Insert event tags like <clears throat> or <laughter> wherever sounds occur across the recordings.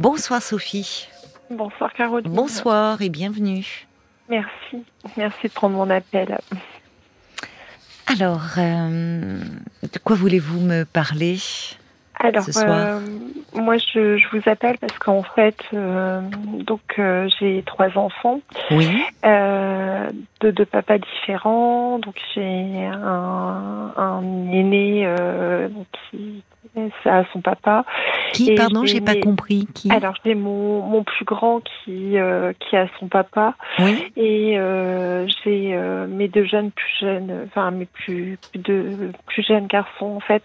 Bonsoir Sophie. Bonsoir Caroline. Bonsoir et bienvenue. Merci. Merci de prendre mon appel. Alors, euh, de quoi voulez-vous me parler Alors, ce soir? euh, moi, je, je vous appelle parce qu'en fait, euh, donc euh, j'ai trois enfants, Oui. de deux papas différents. Donc j'ai un, un aîné qui à son papa. Qui, Et pardon, j'ai pas mes- compris. Qui? Alors j'ai mon, mon plus grand qui euh, qui a son papa Oui. et euh, j'ai euh, mes deux jeunes plus jeunes, enfin mes plus plus deux plus jeunes garçons en fait.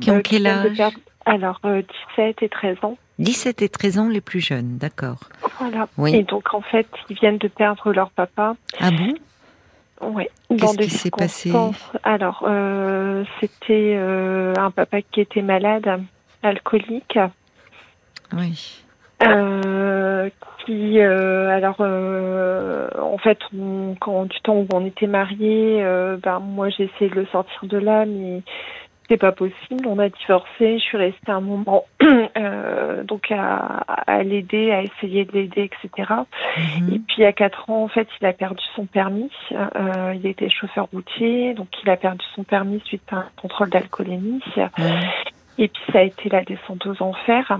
Qui ont quel âge? perdre- Alors euh, 17 et 13 ans. 17 et 13 ans les plus jeunes, d'accord. Voilà. Oui. Et donc en fait, ils viennent de perdre leur papa. Ah bon? Ouais. Qu'est-ce qui s'est passé Alors euh, c'était euh, un papa qui était malade, alcoolique. Oui. Euh, qui alors en fait on- quand du temps où on était mariés ben moi j'ai essayé de le sortir de là mais c'est pas possible on a divorcé je suis restée un moment <clears throat> euh, donc à, à l'aider à essayer de l'aider etc Mhm. et puis à quatre ans en fait il a perdu son permis euh, il était chauffeur routier donc il a perdu son permis suite à un contrôle d'alcoolémie Mhm. et puis ça a été la descente aux enfers.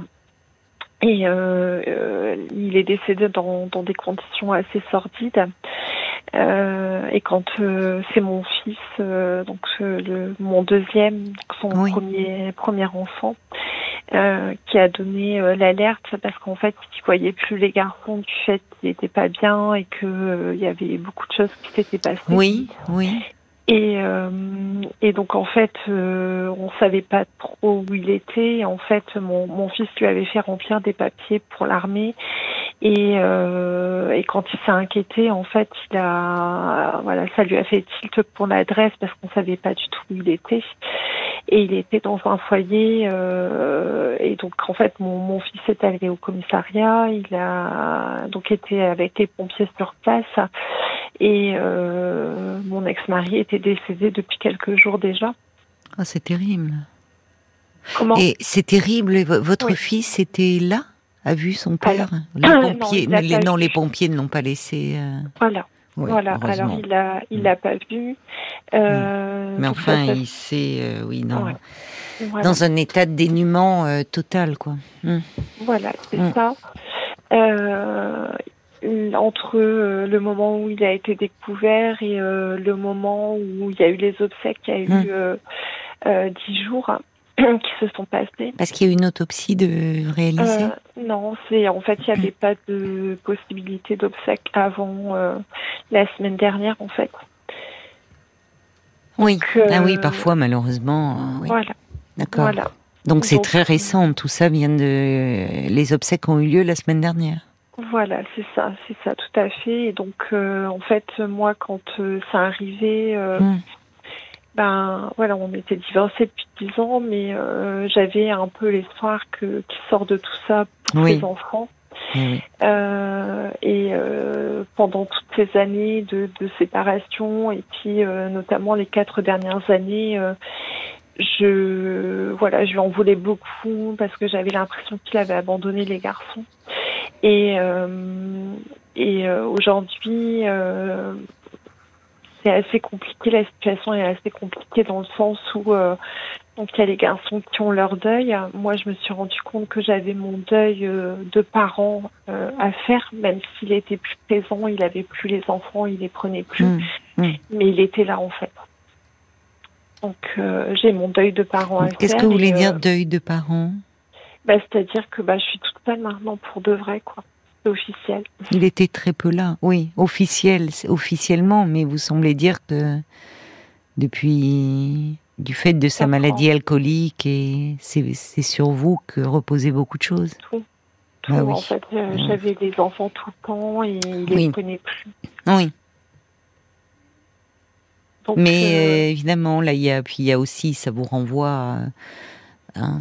Et euh, euh, il est décédé dans, dans des conditions assez sordides. Euh, et quand euh, c'est mon fils, euh, donc euh, le, mon deuxième, donc son Oui. premier premier enfant, euh, qui a donné euh, l'alerte parce qu'en fait il voyait plus les garçons du fait qu'il n'était pas bien et que il y avait beaucoup de choses qui s'étaient passées. Oui, oui. Et, euh, et donc en fait, euh, on savait pas trop où il était. En fait, mon, mon fils lui avait fait remplir des papiers pour l'armée. Et, euh, et quand il s'est inquiété, en fait, il a, voilà, ça lui a fait tilt pour l'adresse parce qu'on savait pas du tout où il était. Et il était dans un foyer. euh, et donc en fait, mon, mon fils est allé au commissariat. Il a donc été avec les pompiers sur place. Et euh, mon ex-mari était décédé depuis quelques jours déjà. Ah, c'est terrible. Comment Et c'est terrible. Votre Oui. fils était là A vu son père? <clears throat> Les non, pompiers, l'a les, non, les pompiers ne l'ont pas laissé. euh, Voilà, oui, voilà. Alors il a, il l'a pas vu. Euh, Mais donc enfin, ça, ça- il s'est, euh, oui, non, Ouais. voilà. dans un état de dénuement euh, total, quoi. Hmm. Voilà, c'est Mm. ça. Euh, entre euh, le moment où il a été découvert et euh, le moment où il y a eu les obsèques, il y a eu Mm. euh, dix jours <clears throat> qui se sont passés. Parce qu'il y a eu une autopsie de réaliser? Euh, non, c'est en fait il n'y avait pas de possibilité d'obsèques avant euh, la semaine dernière en fait. oui. Ah oui, parfois, malheureusement. oui. Voilà, D'accord. voilà. Donc c'est très récent. Tout ça vient de. Les obsèques ont eu lieu la semaine dernière. Voilà, c'est ça, c'est ça, tout à fait. Et donc, euh, en fait, moi, quand euh, ça arrivait, euh, Hmm. ben voilà, on était divorcés depuis dix ans, mais euh, j'avais un peu l'espoir que qu'il sort de tout ça pour Oui. ses enfants. Et euh, pendant toutes ces années de, de séparation, et puis euh, notamment les quatre dernières années, euh, je voilà, je lui en voulais beaucoup parce que j'avais l'impression qu'il avait abandonné les garçons. Et euh, et euh, aujourd'hui, euh, c'est assez compliqué. La situation est assez compliquée dans le sens où euh, donc il y a les garçons qui ont leur deuil. Moi, je me suis rendu compte que j'avais mon deuil euh, de parents euh, à faire, même s'il était plus présent, il avait plus les enfants, il les prenait plus, Hmm. mais il était là en fait. Donc euh, j'ai mon deuil de parents à faire. Qu'est-ce que vous voulez dire deuil de parents? Bah, C'est-à-dire que bah, je suis toute seule maintenant pour de vrai, quoi. C'est officiel. Il était très peu là. Oui, officiel, officiellement, mais vous semblez dire que depuis du fait de sa maladie alcoolique et c'est sur vous que reposaient beaucoup de choses. Tout. Ah oui. En fait, euh, Mm. j'avais des enfants tout le temps et il les Oui. prenait plus. Oui. Donc, Mais euh, euh, évidemment, là, il y a, puis il y a aussi, ça vous renvoie à- à-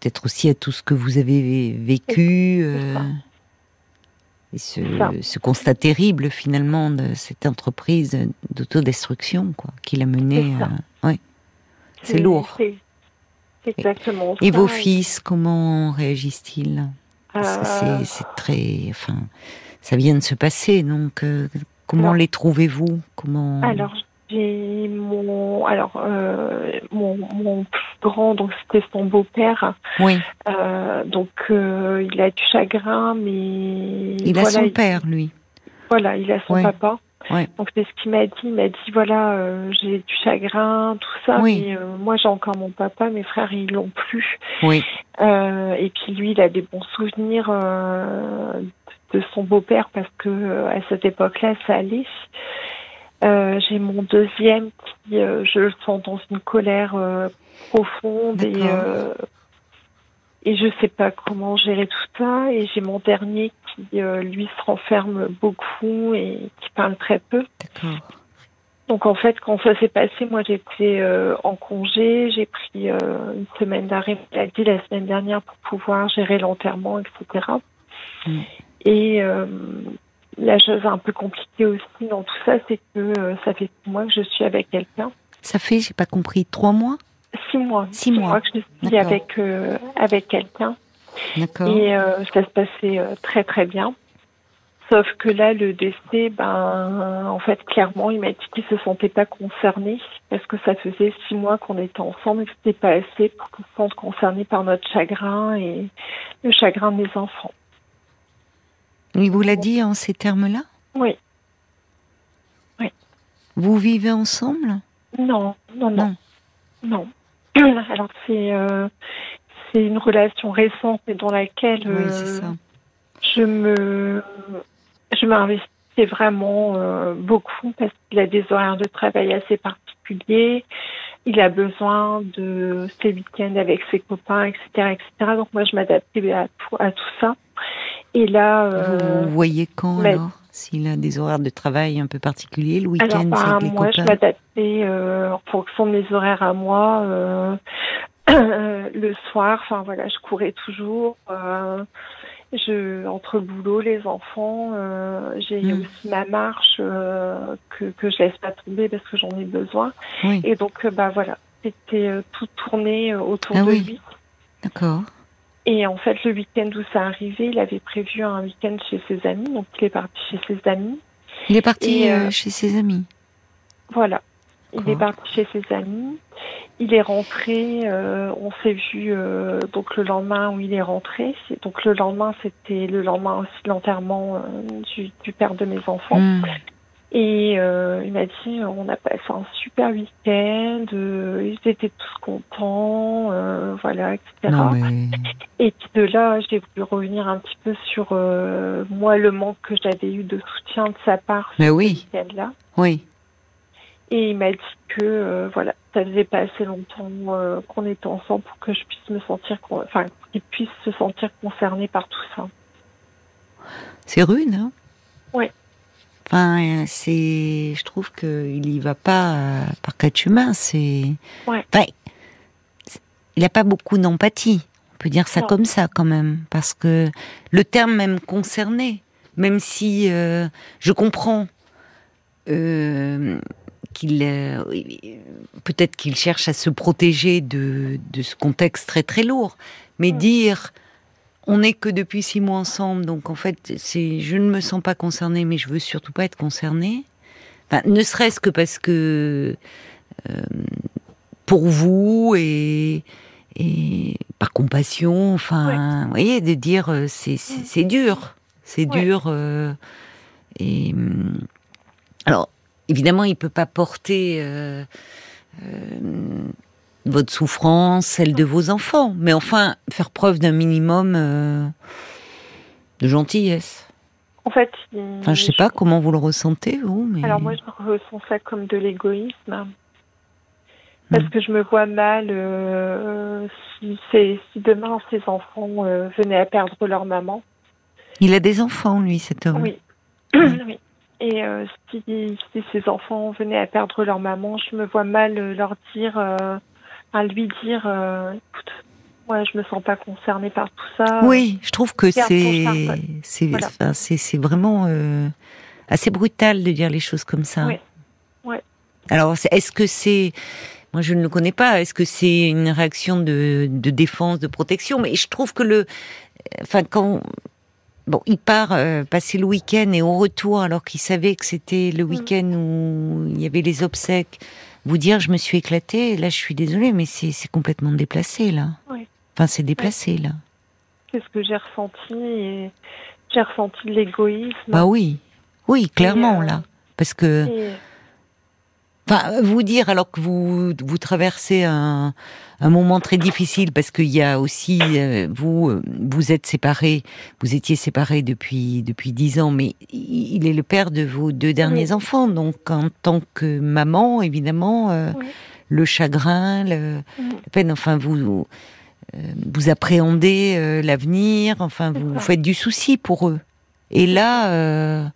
peut-être aussi à tout ce que vous avez vécu, euh, et ce, constat terrible finalement de cette entreprise d'autodestruction, quoi, qu'il a mené. C'est ça. euh, ouais. C'est lourd. C'est c'est exactement Et vos fils, comment réagissent-ils? C'est très, enfin, ça vient de se passer. Donc, comment les trouvez-vous? Comment Alors, j'ai mon, alors euh, mon, mon, plus grand, donc c'était son beau-père. Oui. Euh, donc euh, il a du chagrin, mais il a son père, lui. Voilà, il a son papa. Ouais. Donc c'est ce qu'il m'a dit. Il m'a dit voilà, euh, j'ai du chagrin, tout ça, oui. mais euh, moi j'ai encore mon papa, mes frères ils l'ont plus. Oui. Euh, et puis lui, il a des bons souvenirs de son beau-père parce que à cette époque-là, ça allait. Euh, j'ai mon deuxième qui, euh, je le sens dans une colère euh, profonde et euh, et je sais pas comment gérer tout ça. Et j'ai mon dernier qui lui se renferme beaucoup et qui parle très peu. Donc en fait, quand ça s'est passé, moi j'étais en congé, j'ai pris une semaine d'arrêt maladie la semaine dernière pour pouvoir gérer l'enterrement, etc. Mm. Et la chose un peu compliquée aussi dans tout ça, c'est que euh, ça fait six mois que je suis avec quelqu'un. Ça fait, j'ai pas compris, trois mois? Six mois. Six, mois. que je suis avec euh, avec quelqu'un. D'accord. Et euh, ça se passait très très bien. Sauf que là, le décès, ben, en fait, clairement, il m'a dit qu'il se sentait pas concerné parce que ça faisait six mois qu'on était ensemble et que c'était pas assez pour qu'on se sente concerné par notre chagrin et le chagrin de mes enfants. Il vous l'a dit en ces termes-là Oui. Oui. Vous vivez ensemble non, non, non, non. <clears throat> Alors c'est euh, c'est une relation récente et dans laquelle euh, je me je m'investis vraiment euh, beaucoup parce qu'il a des horaires de travail assez particuliers. Il a besoin de ses week-ends avec ses copains, etc., etc. Donc moi je m'adaptais à à tout ça. Et là, euh, vous voyez quand alors S'il a des horaires de travail un peu particuliers, le week-end, bah, les moi, je m'adaptais euh, en fonction de mes horaires à moi. Euh, <clears throat> le soir, enfin voilà, je courais toujours. Euh, je entre le boulot, les enfants, euh, j'ai hmm. aussi ma marche que que je laisse pas tomber parce que j'en ai besoin. Oui. Et donc bah voilà, c'était tout tourné autour ah de oui. lui. D'accord. Et en fait, le week-end où ça arrivait, il avait prévu un week-end chez ses amis, donc il est parti chez ses amis. Il est parti euh, chez ses amis. Voilà. Il est parti chez ses amis. Il est rentré. Euh, on s'est vu euh, donc le lendemain où il est rentré. Donc le lendemain, c'était le lendemain aussi de l'enterrement du, du, père de mes enfants. Hmm. Et euh, il m'a dit, on a passé un super week-end, euh, ils étaient tous contents, euh, voilà, etc. Non, mais... Et puis de là, j'ai voulu revenir un petit peu sur moi le manque que j'avais eu de soutien de sa part mais ce oui. week-end-là. Oui. Et il m'a dit que voilà, ça faisait pas assez longtemps qu'on était ensemble pour que je puisse me sentir, enfin, qu'il puisse se sentir concerné par tout ça. C'est rude, hein? Oui. Enfin, c'est, je trouve qu'il y va pas euh, par quatre humains. C'est, ouais. enfin, il n'a pas beaucoup d'empathie. On peut dire ça Non. comme ça quand même, parce que le terme même concerné, même si euh, je comprends euh, qu'il, peut-être qu'il cherche à se protéger de, de ce contexte très très lourd, mais Mm. dire on n'est que depuis six mois ensemble, donc en fait, c'est, je ne me sens pas concernée, mais je veux surtout pas être concernée. Enfin, ne serait-ce que parce que euh, pour vous et, et par compassion, enfin, vous voyez, de dire euh, c'est, c'est, c'est dur, c'est Ouais. dur. euh, et alors, évidemment, il peut pas porter. euh, votre souffrance, celle de vos enfants, mais enfin faire preuve d'un minimum euh, de gentillesse. En fait, Enfin, je sais pas comment vous le ressentez vous, mais Alors moi, je ressens ça comme de l'égoïsme. Parce Mm. que je me vois mal euh, si, demain ces enfants euh, venaient à perdre leur maman. il a des enfants lui, cet homme. Oui. Mm. <clears throat> oui. Et euh, si, si ces enfants venaient à perdre leur maman, je me vois mal leur dire, à lui dire, euh, écoute, moi je me sens pas concernée par tout ça. Oui, je trouve que c'est c'est Voilà. enfin, c'est c'est vraiment euh, assez brutal de dire les choses comme ça. Oui. Ouais. Alors, est-ce que c'est moi je ne le connais pas. Est-ce que c'est une réaction de, de défense, de protection? Mais je trouve que le enfin quand bon, il part euh, passer le week-end et au retour, alors qu'il savait que c'était le mm. week-end où il y avait les obsèques, vous dire je me suis éclatée, là je suis désolée, mais c'est complètement déplacé là. Enfin, c'est déplacé là. C'est ce que j'ai ressenti j'ai ressenti de l'égoïsme. Bah oui, oui, clairement euh, là, parce que. Enfin, vous dire alors que vous vous traversez un, un moment très difficile parce qu'il y a aussi euh, vous euh, vous êtes séparés, vous étiez séparés depuis depuis dix ans, mais il est le père de vos deux derniers enfants, donc en tant que maman, évidemment, euh, le chagrin, le, la peine, enfin vous vous appréhendez l'avenir, enfin vous, vous, faites du souci pour eux. Et là.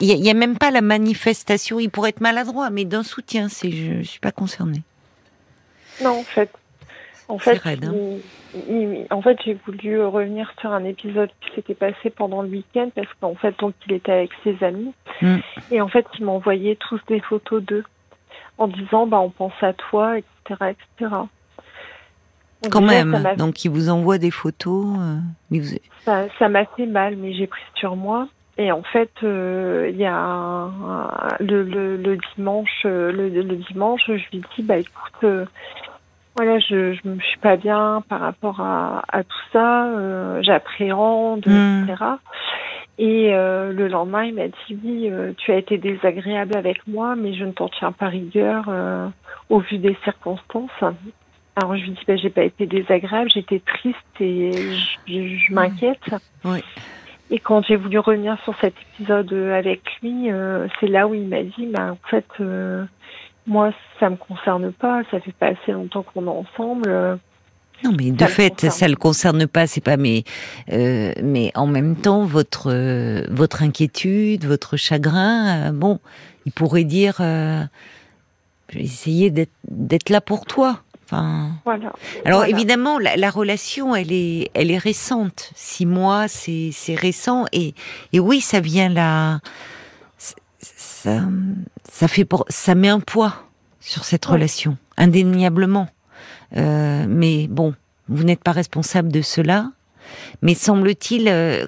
Il n'y a, a, même pas la manifestation, il pourrait être maladroit, mais d'un soutien, c'est je, ne suis pas concernée. Non, en fait. En fait, hein. en fait, j'ai voulu revenir sur un épisode qui s'était passé pendant le week-end parce qu'en fait, donc, il était avec ses amis hmm. et en fait, il m'envoyait tous des photos d'eux en disant, bah, on pense à toi, etc., etc. Quand même. Donc, il vous envoie des photos. Euh, ça m'a fait mal, mais j'ai pris sur moi. Et en fait, euh, il y a le, le, le, dimanche, euh, le, le, dimanche, je lui dis bah écoute, euh, voilà, je je me suis pas bien par rapport à, à tout ça, euh, j'appréhende, hmm. etc. Et le lendemain, il m'a dit oui, tu as été désagréable avec moi, mais je ne t'en tiens pas rigueur au vu des circonstances. Alors je lui dis bah j'ai pas été désagréable, j'étais triste et je, je, m'inquiète. Oui. Et quand j'ai voulu revenir sur cet épisode euh, avec lui, euh, c'est là où il m'a dit, bah, en fait, euh, moi, ça me concerne pas, ça fait pas assez longtemps qu'on est ensemble. non, mais de fait, ça ça le concerne pas, c'est pas. Mais, mais en même temps, votre votre inquiétude, votre chagrin, bon, il pourrait dire, je vais essayer d'être là pour toi. Enfin, voilà. Alors évidemment, la, relation, elle est, elle est récente. Six mois, c'est, c'est récent. Et, et oui, ça vient là. Ça, ça fait, pour, ça met un poids sur cette relation, indéniablement. Euh, mais bon, vous n'êtes pas responsable de cela. Mais semble-t-il, euh,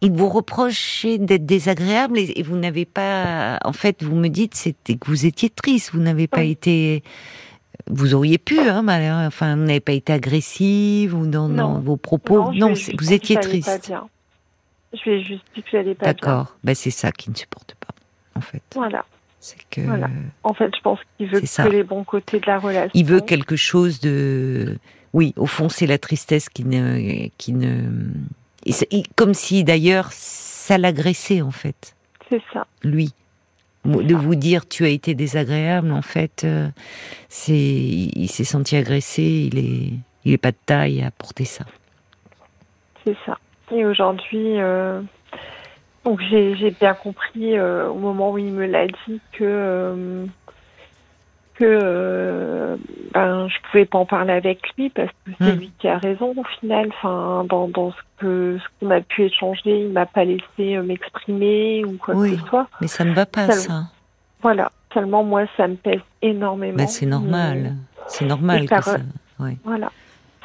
il vous reproche d'être désagréable et, vous n'avez pas. En fait, vous me dites, c'était que vous étiez triste. Vous n'avez pas été vous auriez pu, hein, enfin, vous n'avez pas été agressive ou dans, vos propos. Non, vous étiez triste. Je lui ai juste dit que j'allais pas bien. D'accord, ben, c'est ça qu'il ne supporte pas, en fait. Voilà. C'est que. En fait, je pense qu'il veut que les bons côtés de la relation. Il veut quelque chose de. Oui, au fond, c'est la tristesse qui ne, qui ne. Comme si d'ailleurs ça l'agressait en fait. C'est ça. Lui de vous dire tu as été désagréable, en fait, euh, c'est il s'est senti agressé, il est il est pas de taille à porter ça. C'est ça. Et aujourd'hui, euh, donc j'ai bien compris euh, au moment où il me l'a dit que que euh, ben, je pouvais pas en parler avec lui parce que c'est hmm. lui qui a raison au final. Enfin, dans, dans ce que ce qu'on a pu échanger, il m'a pas laissé euh, m'exprimer ou quoi que ce soit. Mais ça ne va pas ça. Voilà. Seulement moi, ça me pèse énormément. Ben, c'est normal. C'est normal que ça. Voilà.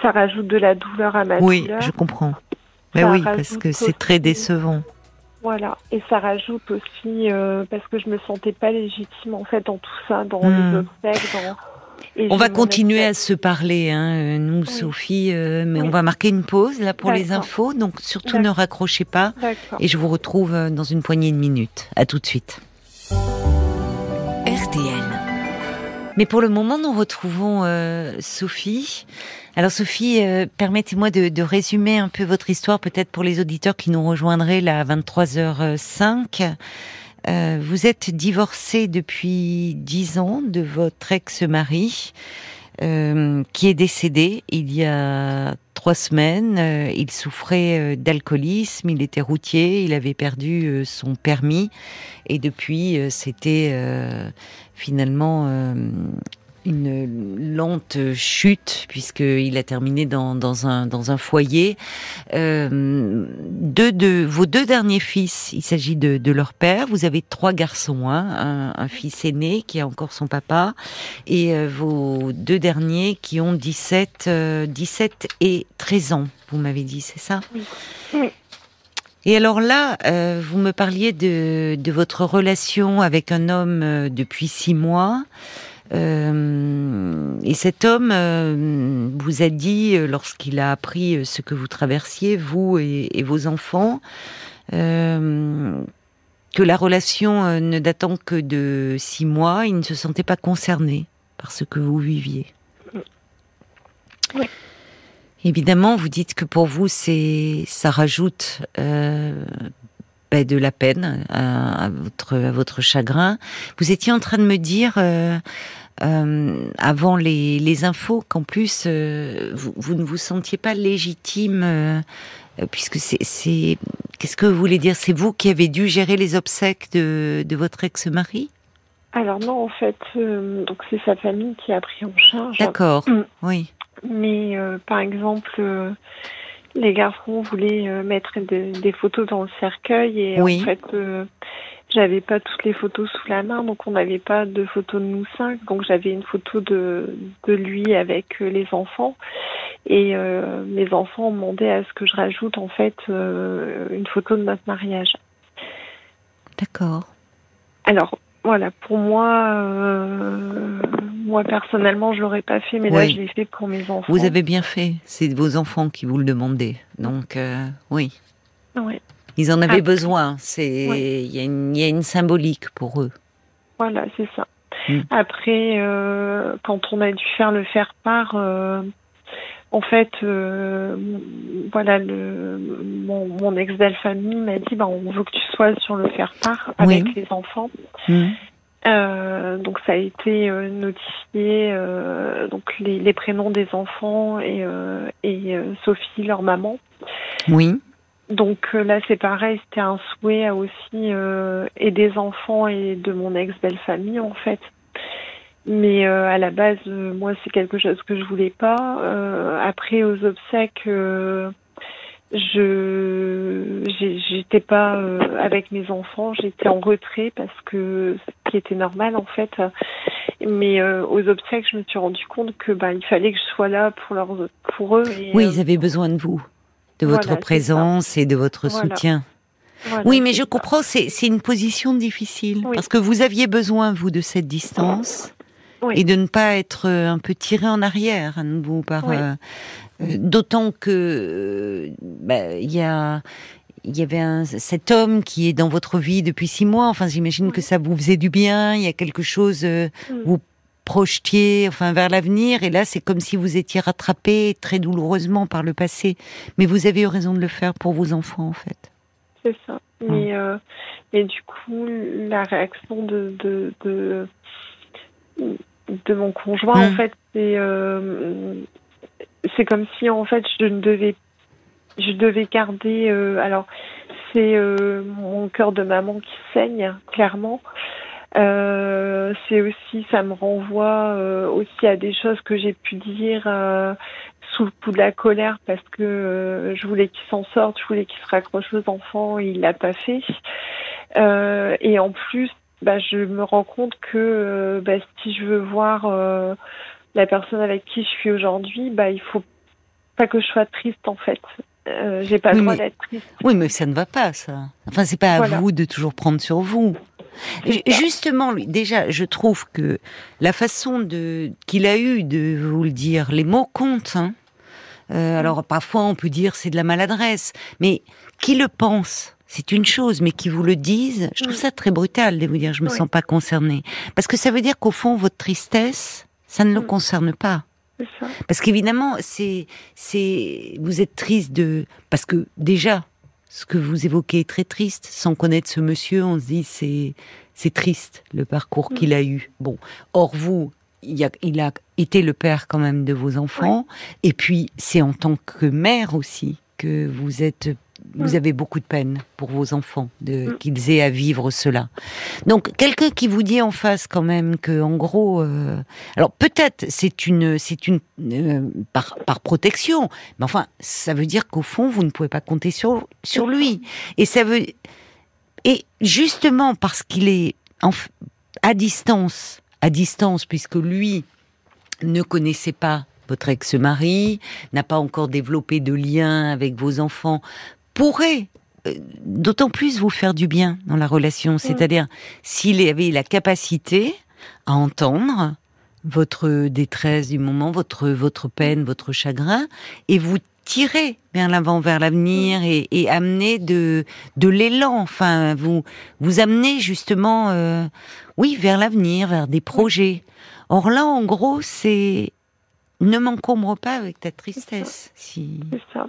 Ça rajoute de la douleur à ma oui, douleur. Oui, je comprends. Mais oui, parce que c'est très décevant. Voilà, et ça rajoute aussi euh, parce que je me sentais pas légitime en fait dans tout ça, dans les hmm. obstacles. Dans... on va continuer à se parler, hein, euh, nous, Sophie, euh, mais on va marquer une pause là pour les infos, donc surtout ne raccrochez pas, et je vous retrouve dans une poignée de minutes. À tout de suite. RTL. Mais pour le moment, nous retrouvons Sophie. Alors Sophie, euh, permettez-moi de, résumer un peu votre histoire, peut-être pour les auditeurs qui nous rejoindraient là à 23h05. Euh, vous êtes divorcée depuis dix ans de votre ex-mari, euh, qui est décédé il y a trois semaines. il souffrait d'alcoolisme, il était routier, il avait perdu son permis, et depuis, c'était finalement une lente chute puisqu'il a terminé dans, dans, un, dans un foyer. Euh, deux de vos deux derniers fils, il s'agit de, de, leur père. Vous avez trois garçons, hein, un, un, fils aîné qui a encore son papa, et euh, vos deux derniers qui ont 17, 17 et 13 ans. Vous m'avez dit, c'est ça? Oui. Et alors là, euh, vous me parliez de, de, votre relation avec un homme euh, depuis six mois. Euh, et cet homme euh, vous a dit, euh, lorsqu'il a appris ce que vous traversiez, vous et, et vos enfants, euh, que la relation ne datant que de six mois, il ne se sentait pas concerné par ce que vous viviez. Oui. Évidemment, vous dites que pour vous, c'est ça rajoute ben, de la peine à, à, votre à votre chagrin. Vous étiez en train de me dire euh, avant les, les infos qu'en plus euh, vous, vous, ne vous sentiez pas légitime euh, puisque c'est qu'est-ce que vous voulez dire? C'est vous qui avez dû gérer les obsèques de, de votre ex-mari? Alors non, en fait, euh, donc c'est sa famille qui a pris en charge. D'accord, mmh. oui. Mais euh, par exemple, euh, les garçons voulaient euh, mettre de, des photos dans le cercueil et oui. en fait, j'avais pas toutes les photos sous la main, donc on n'avait pas de photos de nous cinq. Donc j'avais une photo de, de lui avec les enfants et mes enfants ont demandé à ce que je rajoute en fait une photo de notre mariage. D'accord. Alors voilà, pour moi, euh, moi personnellement, je l'aurais pas fait, mais là, je l'ai fait pour mes enfants. Vous avez bien fait. C'est vos enfants qui vous le demandaient, donc euh, oui. Oui. Ils en avaient ah. besoin. C'est, il y, a une, y a une symbolique pour eux. Voilà, c'est ça. Mm. Après, euh, quand on a dû faire le faire part, euh, en fait, euh, voilà, le, mon, mon ex-belle-famille m'a dit, bah, on veut que tu sois sur le faire-part avec oui. les enfants. Mmh. Euh, donc ça a été euh, notifié, euh, donc les, les, prénoms des enfants et, et Sophie, leur maman. Oui. Donc là c'est pareil, c'était un souhait aussi et des enfants et de mon ex-belle-famille en fait. Mais euh, à la base, euh, moi, c'est quelque chose que je voulais pas. Euh, après, aux obsèques, euh, je j'étais pas euh, avec mes enfants, j'étais en retrait parce que ce qui était normal en fait. Mais euh, aux obsèques, je me suis rendu compte que bah il fallait que je sois là pour leur pour eux. Et, oui, ils avaient besoin de vous, de votre voilà, présence et de votre voilà. soutien. Voilà, oui, mais je ça. comprends, c'est une position difficile oui. parce que vous aviez besoin vous de cette distance. Oui. et de ne pas être un peu tiré en arrière à nouveau par oui. euh, d'autant que bah, il y a il y avait un, cet homme qui est dans votre vie depuis six mois. Enfin, j'imagine oui. que ça vous faisait du bien. Il y a quelque chose euh, vous projetiez enfin vers l'avenir. Et là c'est comme si vous étiez rattrapé très douloureusement par le passé. Mais vous avez eu raison de le faire pour vos enfants en fait. C'est ça. Mais euh, mais du coup la réaction de, de, de de mon conjoint, en fait, c'est euh, c'est comme si en fait je ne devais je devais garder. Euh, alors c'est mon cœur de maman qui saigne clairement. Euh, c'est aussi ça me renvoie euh, aussi à des choses que j'ai pu dire euh, sous le coup de la colère parce que je voulais qu'il s'en sorte, je voulais qu'il se raccroche aux enfants, et il l'a pas fait. et en plus bah, je me rends compte que euh, bah, si je veux voir euh, la personne avec qui je suis aujourd'hui, bah, il faut pas que je sois triste en fait. Euh, J'ai pas oui, le droit d'être triste. Oui, mais ça ne va pas, ça. Enfin, c'est pas à voilà. vous de toujours prendre sur vous. Justement, lui, déjà, je trouve que la façon de qu'il a eu de vous le dire, les mots comptent. Hein. Euh, alors parfois, on peut dire c'est de la maladresse, mais qui le pense c'est une chose, mais qui vous le disent, je trouve ça très brutal de vous dire je me oui. sens pas concernée. Parce que ça veut dire qu'au fond, votre tristesse, ça ne le concerne pas. Parce qu'évidemment, c'est, c'est, vous êtes triste de, parce que déjà, ce que vous évoquez est très triste. Sans connaître ce monsieur, on se dit c'est, c'est triste le parcours mmh. qu'il a eu. Bon, or vous, il a, il a, été le père quand même de vos enfants, oui. et puis c'est en tant que mère aussi que vous êtes vous avez beaucoup de peine pour vos enfants, de qu'ils aient à vivre cela. Donc quelqu'un qui vous dit en face quand même que, en gros, euh, alors peut-être c'est une, c'est une euh, par, par protection, mais enfin ça veut dire qu'au fond vous ne pouvez pas compter sur sur lui. Et ça veut et justement parce qu'il est en, à distance, à distance puisque lui ne connaissait pas votre ex-mari, n'a pas encore développé de lien avec vos enfants, pourrait euh, d'autant plus vous faire du bien dans la relation. C'est-à-dire, s'il avait la capacité à entendre votre détresse du moment, votre, votre peine, votre chagrin, et vous tirer vers l'avant, vers l'avenir et, amener de, de l'élan. Enfin, vous, vous amener justement, euh, oui, vers l'avenir, vers des projets. Or là, en gros, c'est ne m'encombre pas avec ta tristesse. Si... C'est ça.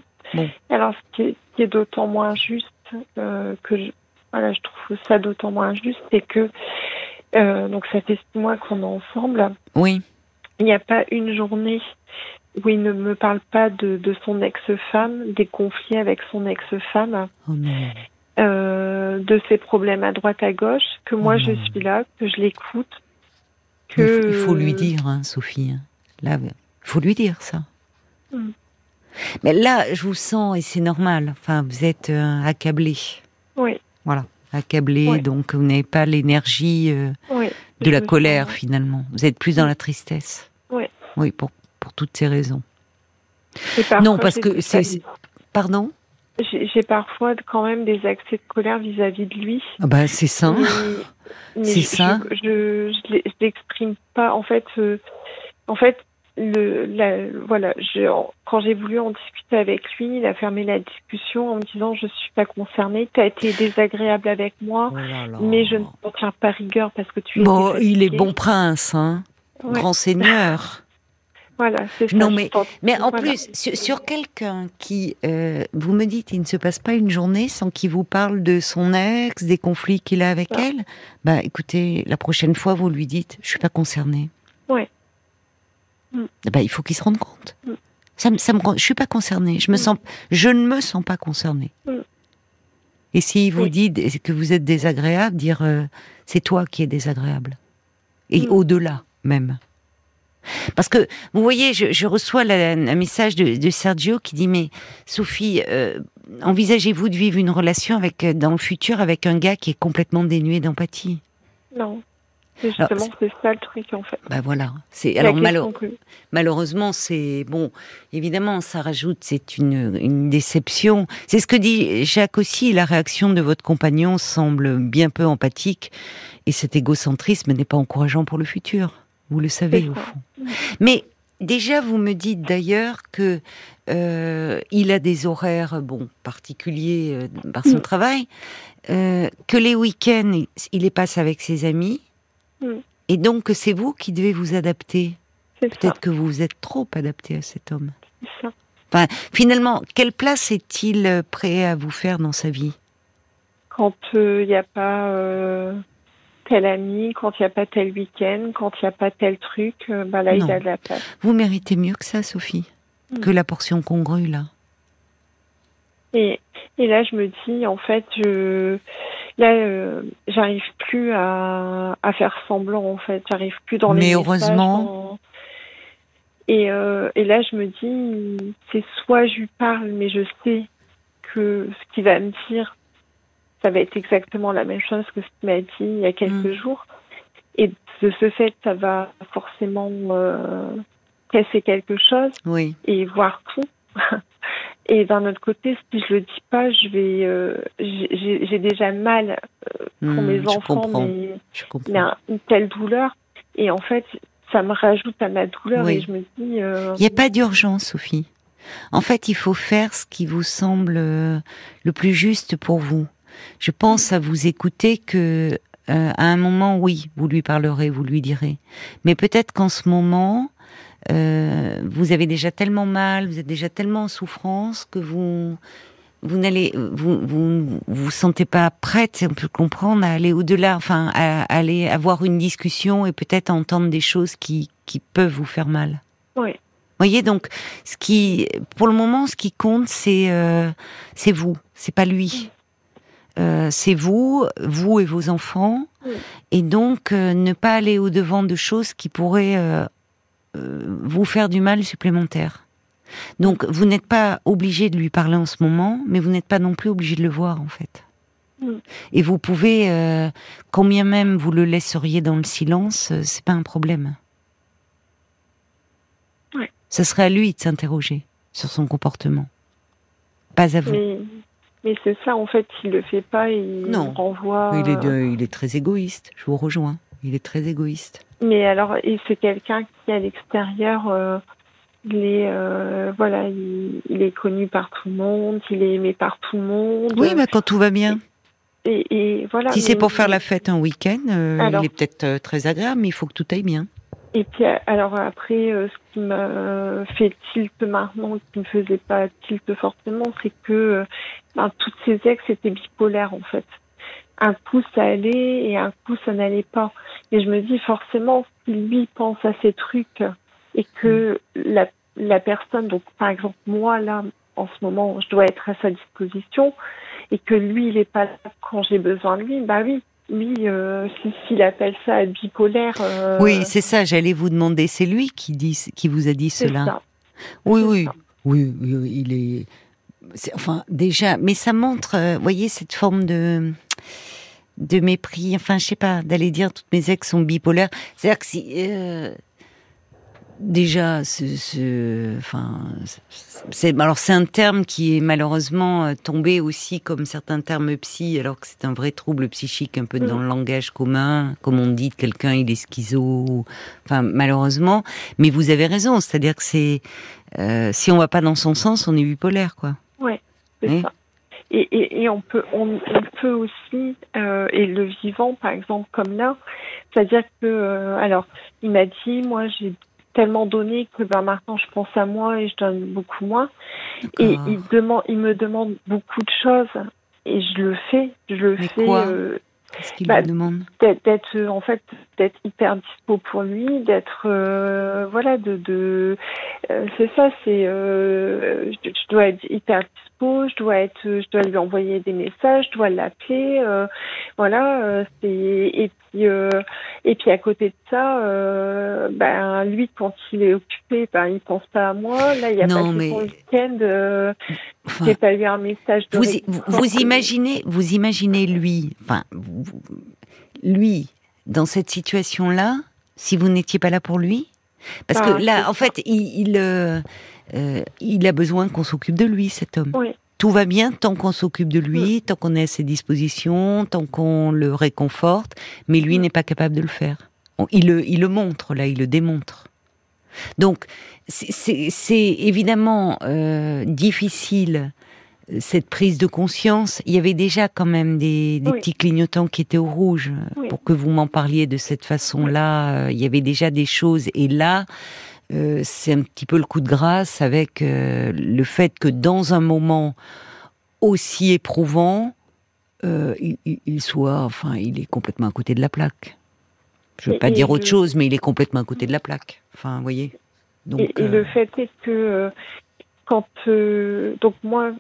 Alors, ce qui est, d'autant moins juste euh, que je, voilà, je trouve ça d'autant moins juste, c'est que euh, donc ça fait six mois qu'on est ensemble. Oui. Il n'y a pas une journée où il ne me parle pas de, de son ex-femme, des conflits avec son ex-femme, oh euh, de ses problèmes à droite à gauche, que moi oh je suis là, que je l'écoute. Que... Il faut lui dire, hein, Sophie. Là, il faut lui dire ça. Hmm. Mais là, je vous sens, et c'est normal, enfin, vous êtes euh, accablé. Oui. Voilà, accablé, donc vous n'avez pas l'énergie euh, de la colère finalement. Vous êtes plus dans la tristesse. Oui. Oui, pour, pour toutes ces raisons. Non, parce que c'est. Pardon? J'ai parfois quand même des accès de colère vis-à-vis de lui. Ah bah c'est ça. C'est ça. Je, je, l'exprime pas. En fait, euh, en fait, le, la, voilà, je, quand j'ai voulu en discuter avec lui, il a fermé la discussion en me disant je suis pas concernée, tu as été désagréable avec moi, oh mais je ne t'en tiens pas rigueur parce que tu. Bon, il est bon prince, hein, grand seigneur. <laughs> voilà, c'est ça. Non, mais, mais en plus, sur, quelqu'un qui, euh, vous me dites, il ne se passe pas une journée sans qu'il vous parle de son ex, des conflits qu'il a avec elle. Bah, écoutez, la prochaine fois, vous lui dites, je suis pas concernée. Ouais. Bah, il faut qu'il se rende compte. Ça, ça me, je suis pas concernée. Je me sens, je ne me sens pas concernée. Et s'il vous dit que vous êtes désagréable, dire euh, c'est toi qui es désagréable. Et au-delà même. Parce que, vous voyez, je, reçois un message de, Sergio qui dit, mais Sophie, euh, envisagez-vous de vivre une relation avec, dans le futur avec un gars qui est complètement dénué d'empathie? Non. Justement, c'est ça le truc en fait. Bah voilà. C'est alors malheureusement, c'est bon. Évidemment, ça rajoute, c'est une, une déception. C'est ce que dit Jacques aussi. La réaction de votre compagnon semble bien peu empathique, et cet égocentrisme n'est pas encourageant pour le futur. Vous le savez au fond. Mais déjà, vous me dites d'ailleurs que euh, il a des horaires bon particuliers euh, par son mm. travail, euh, que les week-ends il les passe avec ses amis Mm. Et donc, c'est vous qui devez vous adapter. Peut-être que vous êtes trop adapté à cet homme. Enfin, finalement, quelle place est-il euh, prêt à vous faire dans sa vie? Quand il euh, n'y a pas euh, tel ami, quand il n'y a pas tel week-end, quand il n'y a pas tel truc, bah là, il a de la place. Vous méritez mieux que ça, Sophie, mm. que la portion congrue, là. Et, et là, je me dis, en fait, je Là, euh, j'arrive plus à, à, faire semblant, en fait. J'arrive plus dans les. Mais heureusement. Et, euh, et là, je me dis, c'est soit je lui parle, mais je sais que ce qu'il va me dire, ça va être exactement la même chose que ce qu'il m'a dit il y a quelques mm. jours. Et de ce fait, ça va forcément euh, casser quelque chose oui. et voir tout. <laughs> Et d'un autre côté, si je le dis pas, je vais, euh, j'ai déjà mal euh, pour hmm, mes enfants, mais, mais une telle douleur. Et en fait, ça me rajoute à ma douleur et je me dis. Euh, il n'y a pas d'urgence, Sophie. En fait, il faut faire ce qui vous semble le plus juste pour vous. Je pense à vous écouter que à un moment, oui, vous lui parlerez, vous lui direz. Mais peut-être qu'en ce moment, euh, vous avez déjà tellement mal, vous êtes déjà tellement en souffrance que vous vous n'allez vous, vous vous sentez pas prête, on peut comprendre, à aller au-delà, enfin à, aller avoir une discussion et peut-être entendre des choses qui qui peuvent vous faire mal. Oui. voyez, donc, ce qui, pour le moment, ce qui compte, c'est euh, c'est vous, c'est pas lui. Euh, c'est vous, vous et vos enfants, et donc euh, ne pas aller au devant de choses qui pourraient euh, vous faire du mal supplémentaire. Donc vous n'êtes pas obligé de lui parler en ce moment, mais vous n'êtes pas non plus obligé de le voir en fait. Mm. Et vous pouvez, euh, combien même vous le laisseriez dans le silence, euh, c'est pas un problème. Ouais. Ce serait à lui de s'interroger sur son comportement, pas à vous. Mais, mais c'est ça, en fait, il le fait pas, il Non. renvoie. Il est, de- euh, il est très égoïste. Je vous rejoins. Il est très égoïste. Mais alors, c'est quelqu'un qui, à l'extérieur, euh, il est, euh, voilà, il, il est connu par tout le monde, il est aimé par tout le monde. Oui, mais quand tout va bien. Et, et voilà. Si c'est pour faire la fête un week-end, euh, Alors- il est peut-être très agréable, mais il faut que tout aille bien. Et puis, alors après, ce qui m'a fait tilt maintenant, qui me faisait pas tilt forcément, c'est que ben, toutes ces ex étaient bipolaires, en fait. Un coup, ça allait et un coup, ça n'allait pas. Et je me dis, forcément, si lui pense à ces trucs et que la, la personne, donc par exemple, moi, là, en ce moment, je dois être à sa disposition et que lui, il est pas là quand j'ai besoin de lui, bah oui, lui, euh, si- s'il appelle ça bipolaire... euh, Oui, c'est ça. J'allais vous demander. C'est lui qui dit, qui vous a dit cela. ça. Oui, oui, ça. oui, oui, il est. Enfin, déjà, mais ça montre, euh, voyez, cette forme de de mépris. Enfin, je sais pas, d'aller dire toutes mes ex sont bipolaires. C'est-à-dire que si euh, déjà, ce, ce- enfin, c'est alors c'est un terme qui est malheureusement euh, tombé aussi comme certains termes psy, alors que c'est un vrai trouble psychique, un peu Mm. dans le langage commun, comme on dit de quelqu'un, il est schizo. Enfin, malheureusement. Mais vous avez raison, c'est-à-dire que c'est euh, si on va pas dans son sens, on est bipolaire, quoi. C'est ça. Et, et, et on peut on, on peut aussi euh, et le vivant par exemple comme là, c'est-à-dire que euh, alors il m'a dit moi j'ai tellement donné que ben maintenant je pense à moi et je donne beaucoup moins. Et il demande il me demande beaucoup de choses et je le fais je le Mais fais quoi? euh, Qu'est-ce qu'il bah, vous demande? d'être en fait d'être hyper dispo pour lui d'être euh, voilà de de euh, c'est ça c'est euh, je, je dois être hyper dispo je dois être je dois lui envoyer des messages je dois l'appeler voilà c'est et puis et puis à côté de ça ben lui quand il est occupé ben il pense pas à moi. Là il y a Non, pas mais- son week-end Enfin, j'ai pas eu un message de vous, vous, vous imaginez, vous imaginez lui, enfin, vous- lui, dans cette situation-là, si vous n'étiez pas là pour lui, parce que là, c'est en fait, il, il, euh, euh, il a besoin qu'on s'occupe de lui, cet homme. Oui. Tout va bien tant qu'on s'occupe de lui, tant qu'on est à ses dispositions, tant qu'on le réconforte, mais lui n'est pas capable de le faire. Il le, il le montre, là, il le démontre. Donc, c'est- évidemment euh, difficile cette prise de conscience. Il y avait déjà quand même des, des Oui. petits clignotants qui étaient au rouge Oui. pour que vous m'en parliez de cette façon-là. Euh, Il y avait déjà des choses. Et là, euh, c'est un petit peu le coup de grâce avec euh, le fait que dans un moment aussi éprouvant, euh, il, soit, enfin, il est complètement à côté de la plaque. Je veux Et- pas et dire autre je- chose, mais il est complètement à côté de la plaque. Enfin, vous voyez. Donc, et, et le fait est que quand donc moi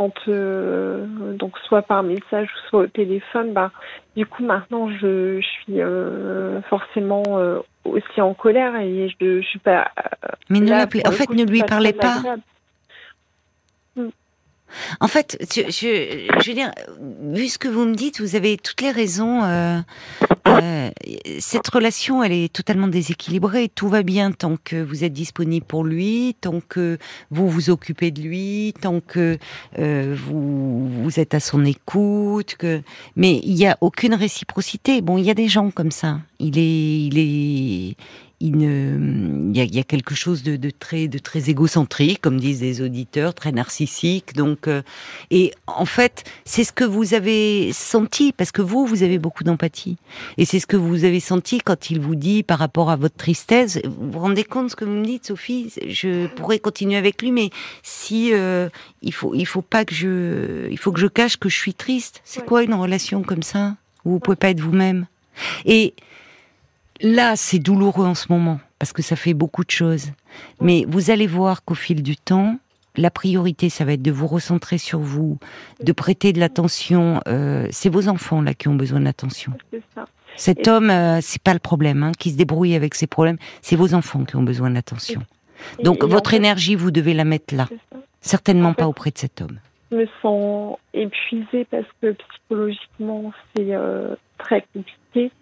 quand euh, donc soit par message ou soit au téléphone, bah du coup maintenant je, je suis euh, forcément euh, aussi en colère et je, je suis pas. mais ne l'appelez- en fait, coup, ne lui parlez pas. En fait, je, je, je veux dire, vu ce que vous me dites, vous avez toutes les raisons. euh, euh, cette relation, elle est totalement déséquilibrée. Tout va bien tant que vous êtes disponible pour lui, tant que vous vous occupez de lui, tant que euh, vous, vous êtes à son écoute. Que... Mais il n'y a aucune réciprocité. Bon, il y a des gens comme ça. Il est, il est, il ne, il y a, il y a quelque chose de, de très, de très égocentrique, comme disent les auditeurs, très narcissique. Donc, euh, et en fait, c'est ce que vous avez senti parce que vous, vous avez beaucoup d'empathie, et c'est ce que vous avez senti quand il vous dit par rapport à votre tristesse. Vous vous rendez compte de ce que vous me dites, Sophie Je pourrais continuer avec lui, mais si euh, il faut, il faut pas que je, il faut que je cache que je suis triste. C'est Ouais. quoi une relation comme ça? Où vous pouvez pas être vous-même Et là, c'est douloureux en ce moment parce que ça fait beaucoup de choses. Mais vous allez voir qu'au fil du temps, la priorité, ça va être de vous recentrer sur vous, de prêter de l'attention. Euh, c'est vos enfants là qui ont besoin d'attention. Cet homme, euh, c'est pas le problème, hein, qui se débrouille avec ses problèmes. C'est vos enfants qui ont besoin d'attention. Donc votre énergie, vous devez la mettre là. Certainement pas auprès de cet homme. Je me sens épuisée parce que psychologiquement, c'est euh, très compliqué,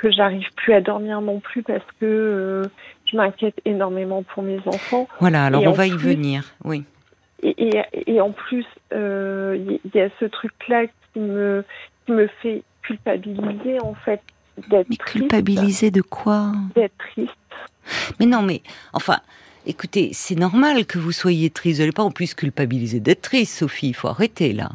que j'arrive plus à dormir non plus parce que euh, je m'inquiète énormément pour mes enfants. Voilà, alors on va y venir, oui. Et, et, en plus, euh, il y, a ce truc-là qui me, qui me fait culpabiliser, en fait, d'être triste. Culpabiliser de quoi? D'être triste. Mais non, mais enfin, écoutez, c'est normal que vous soyez triste. Vous n'allez pas en plus culpabiliser d'être triste, Sophie. Il faut arrêter là.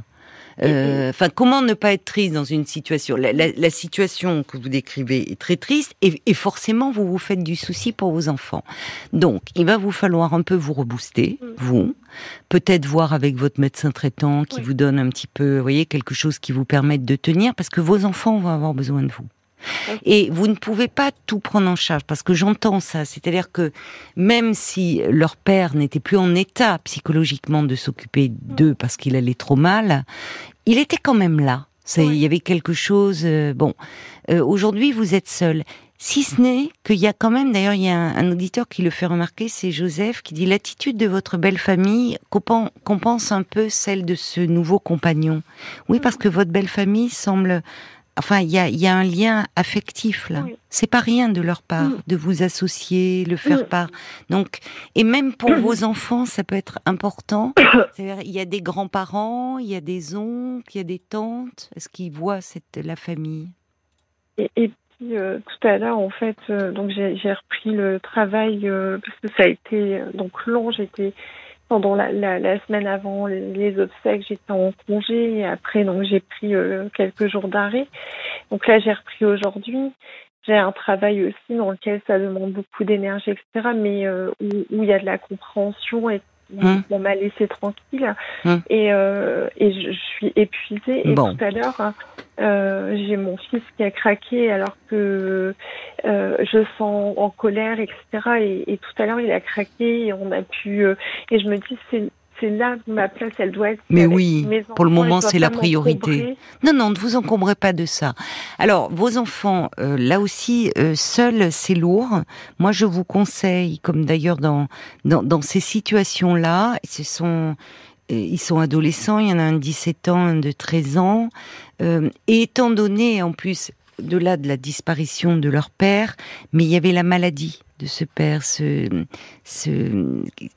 Euh, enfin, comment ne pas être triste dans une situation? La, situation que vous décrivez est très triste et, et, forcément vous vous faites du souci pour vos enfants. Donc, il va vous falloir un peu vous rebooster, mm. vous, peut-être voir avec votre médecin traitant qui vous donne un petit peu, vous voyez, quelque chose qui vous permette de tenir, parce que vos enfants vont avoir besoin de vous. Et vous ne pouvez pas tout prendre en charge parce que j'entends ça. C'est-à-dire que même si leur père n'était plus en état psychologiquement de s'occuper d'eux parce qu'il allait trop mal, il était quand même là. Il y avait quelque chose. Euh, bon, euh, aujourd'hui vous êtes seul. Si ce n'est qu'il y a quand même, d'ailleurs, il y a un, auditeur qui le fait remarquer, c'est Joseph, qui dit l'attitude de votre belle famille compense un peu celle de ce nouveau compagnon. Oui, parce que votre belle famille semble Enfin, il y a, un lien affectif là. C'est pas rien de leur part mm. de vous associer, le faire mm. part. Donc, et même pour vos enfants, ça peut être important. <coughs> Il y a des grands-parents, il y a des oncles, il y a des tantes. Est-ce qu'ils voient cette la famille? Et, puis euh, tout à l'heure, en fait, euh, donc j'ai repris le travail euh, parce que ça a été donc long. J'étais pendant la, la, la, semaine avant les obsèques, j'étais en congé et après donc j'ai pris euh, quelques jours d'arrêt. Donc là j'ai repris aujourd'hui. J'ai un travail aussi dans lequel ça demande beaucoup d'énergie, etc. Mais euh, où, il y a de la compréhension Mmh. M'a laissé tranquille mmh. et, euh, et je, suis épuisée. Et tout à l'heure, euh, j'ai mon fils qui a craqué alors que euh, je sens en colère, etc. Et, et tout à l'heure, il a craqué et on a pu. Euh, et je me dis, c'est c'est là que ma place, elle doit être. Mais oui, pour le moment, c'est la priorité. Non, non, ne vous encombrez pas de ça. Alors, vos enfants, euh, là aussi, euh, seuls, c'est lourd. Moi, je vous conseille, comme d'ailleurs dans, dans, dans ces situations-là, ce sont euh, ils sont adolescents, il y en a un de 17 ans, un de 13 ans. Euh, et étant donné, en plus, de là de la disparition de leur père, mais il y avait la maladie de ce père, ce,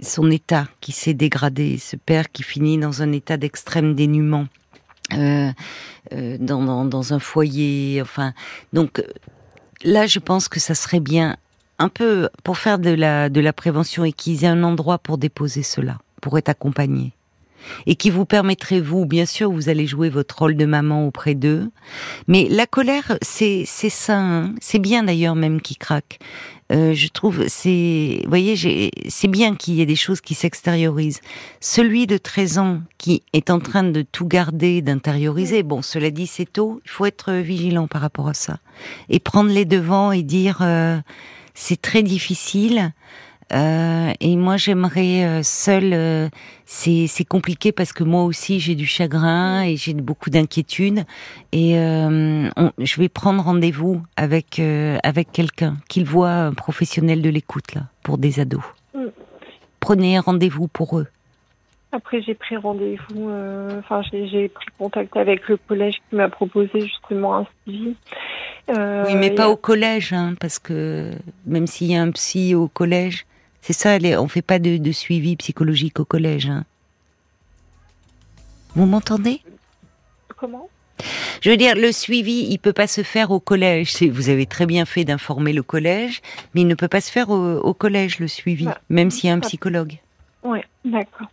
son état qui s'est dégradé, ce père qui finit dans un état d'extrême dénuement, euh, euh, dans, un foyer, enfin, donc là, je pense que ça serait bien un peu pour faire de la de la prévention et qu'ils aient un endroit pour déposer cela, pour être accompagnés et qui vous permettrait vous, bien sûr, vous allez jouer votre rôle de maman auprès d'eux, mais la colère, c'est c'est sain, hein. c'est bien d'ailleurs même qui craque. Euh, je trouve, c'est, voyez, c'est bien qu'il y ait des choses qui s'extériorisent. Celui de 13 ans qui est en train de tout garder, d'intérioriser, bon, cela dit, c'est tôt, il faut être vigilant par rapport à ça. Et prendre les devants et dire, euh, c'est très difficile, euh, et moi, j'aimerais euh, seul. Euh, c'est compliqué parce que moi aussi j'ai du chagrin et j'ai beaucoup d'inquiétudes. Et je vais prendre rendez-vous avec avec quelqu'un qu'il voit un professionnel de l'écoute là pour des ados. Mm. Prenez rendez-vous pour eux. Après, j'ai pris rendez-vous. Enfin, j'ai pris contact avec le collège qui m'a proposé justement un suivi. oui, mais pas au collège, hein, parce que même s'il y a un psy au collège, c'est ça, on ne fait pas de, suivi psychologique au collège. Hein. Vous m'entendez? Comment? Je veux dire, le suivi, il peut pas se faire au collège. Vous avez très bien fait d'informer le collège, mais il ne peut pas se faire au, collège le suivi, bah, même s'il y a un psychologue. Oui, d'accord.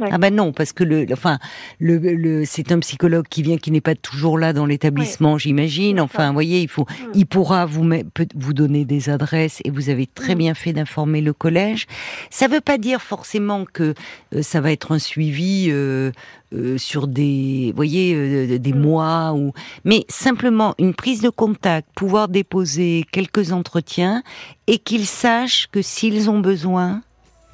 Ah ben non, parce que le, enfin, le, le c'est un psychologue qui vient, qui n'est pas toujours là dans l'établissement, j'imagine. Enfin, vous voyez, il faut, mm. il pourra vous vous donner des adresses et vous avez très mm. bien fait d'informer le collège. Ça veut pas dire forcément que euh, ça va être un suivi euh, euh, sur des, voyez, des mm. mois ou, mais simplement une prise de contact, pouvoir déposer quelques entretiens et qu'ils sachent que s'ils ont besoin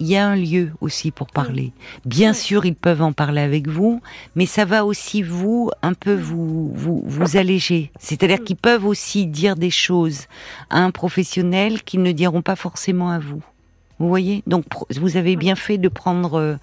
il y a un lieu aussi pour parler. Bien sûr, ils peuvent en parler avec vous, mais ça va aussi vous un peu vous vous, vous alléger. C'est-à-dire qu'ils peuvent aussi dire des choses à un professionnel qu'ils ne diront pas forcément à vous. Vous voyez Donc vous avez bien fait de prendre euh,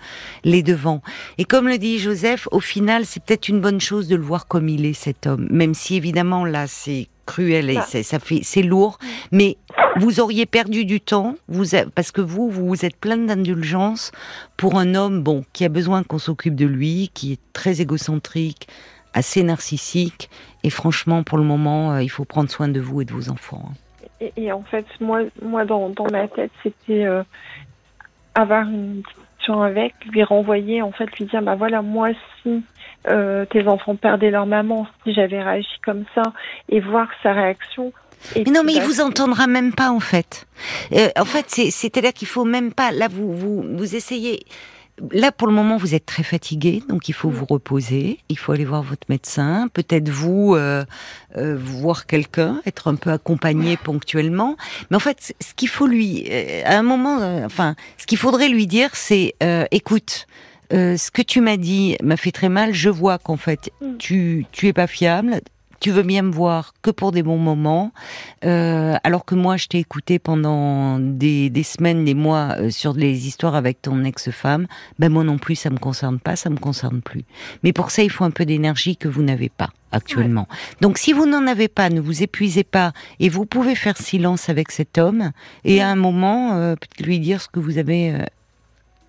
les devants. Et comme le dit Joseph, au final, c'est peut-être une bonne chose de le voir comme il est cet homme, même si évidemment là c'est cruel et bah. ça fait c'est lourd, mais vous auriez perdu du temps, vous parce que vous vous êtes plein d'indulgence pour un homme bon qui a besoin qu'on s'occupe de lui, qui est très égocentrique, assez narcissique et franchement pour le moment euh, il faut prendre soin de vous et de vos enfants. Et, en fait moi moi dans, dans ma tête c'était euh, avoir une discussion avec, lui renvoyer en fait lui dire bah voilà moi si euh, tes enfants perdaient leur maman, si j'avais réagi comme ça, et voir sa réaction. mais non, mais il vous entendra même pas en fait. Euh, en fait, c'est-à-dire qu'il faut même pas. Là, vous vous vous essayez. Là, pour le moment, vous êtes très fatigué, donc il faut vous reposer. Il faut aller voir votre médecin, peut-être vous euh, voir quelqu'un, être un peu accompagné ponctuellement. Mais en fait, ce qu'il faut lui, à un moment, enfin, ce qu'il faudrait lui dire, c'est écoute. Euh, ce que tu m'as dit m'a fait très mal. Je vois qu'en fait, mm. tu, tu es pas fiable. Tu veux bien me voir que pour des bons moments, euh, alors que moi je t'ai écouté pendant des, des, semaines, des mois euh, sur les histoires avec ton ex-femme. Ben moi non plus, ça me concerne pas, ça me concerne plus. Mais pour ça, il faut un peu d'énergie que vous n'avez pas actuellement. Donc si vous n'en avez pas, ne vous épuisez pas et vous pouvez faire silence avec cet homme et à un moment euh, lui dire ce que vous avez euh,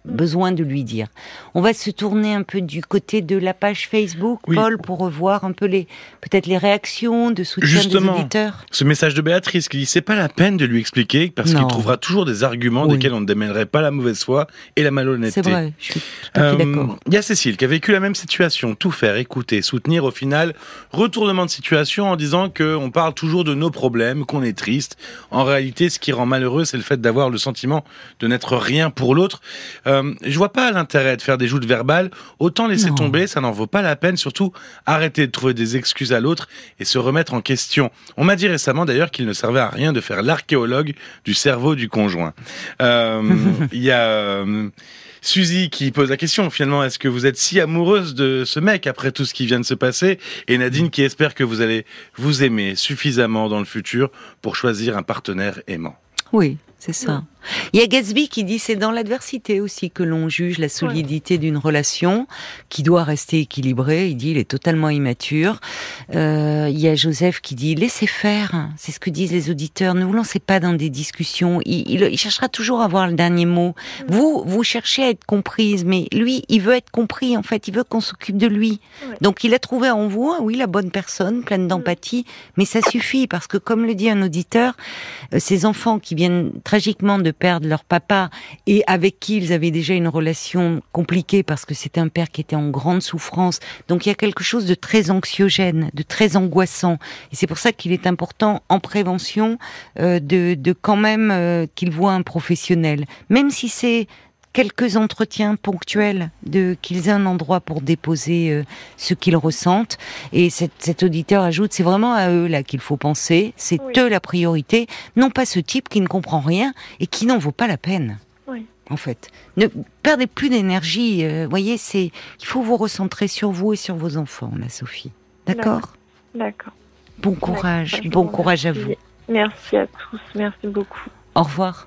besoin de lui dire. On va se tourner un peu du côté de la page Facebook, Paul, pour revoir un peu les peut-être les réactions de soutien Justement, des auditeurs. Ce message de Béatrice qui dit c'est pas la peine de lui expliquer parce qu'il trouvera toujours des arguments desquels on ne démêlerait pas la mauvaise foi et la malhonnêteté. C'est vrai, je suis tout à fait euh, d'accord. Il y a Cécile qui a vécu la même situation, tout faire, écouter, soutenir, au final retournement de situation en disant que on parle toujours de nos problèmes, qu'on est triste. En réalité, ce qui rend malheureux, c'est le fait d'avoir le sentiment de n'être rien pour l'autre. Euh, je vois pas l'intérêt de faire des joutes verbales. Autant laisser tomber, ça n'en vaut pas la peine. Surtout, arrêter de trouver des excuses à l'autre et se remettre en question. On m'a dit récemment d'ailleurs qu'il ne servait à rien de faire l'archéologue du cerveau du conjoint. Euh, <laughs> il y a euh, Suzy qui pose la question finalement est-ce que vous êtes si amoureuse de ce mec après tout ce qui vient de se passer? Et Nadine qui espère que vous allez vous aimer suffisamment dans le futur pour choisir un partenaire aimant. Oui, c'est ça. Il y a Gatsby qui dit c'est dans l'adversité aussi que l'on juge la solidité d'une relation qui doit rester équilibrée. Il dit il est totalement immature. Euh, il y a Joseph qui dit laissez faire. C'est ce que disent les auditeurs. Ne vous lancez pas dans des discussions. Il, il, cherchera toujours à avoir le dernier mot. Vous, vous cherchez à être comprise, mais lui, il veut être compris. En fait, il veut qu'on s'occupe de lui. Donc, il a trouvé en vous, oui, la bonne personne, pleine mm. d'empathie. Mais ça suffit parce que, comme le dit un auditeur, euh, ces enfants qui viennent tragiquement de perdre leur papa et avec qui ils avaient déjà une relation compliquée parce que c'était un père qui était en grande souffrance. Donc il y a quelque chose de très anxiogène, de très angoissant. Et c'est pour ça qu'il est important en prévention euh, de, de quand même euh, qu'il voit un professionnel, même si c'est quelques entretiens ponctuels, de qu'ils aient un endroit pour déposer euh, ce qu'ils ressentent. Et cet, auditeur ajoute, c'est vraiment à eux là qu'il faut penser, c'est eux la priorité, non pas ce type qui ne comprend rien et qui n'en vaut pas la peine. En fait, ne perdez plus d'énergie. Euh, voyez, c'est il faut vous recentrer sur vous et sur vos enfants, la Sophie. D'accord? D'accord. Bon courage, bon courage à vous. Merci à tous, merci beaucoup. Au revoir.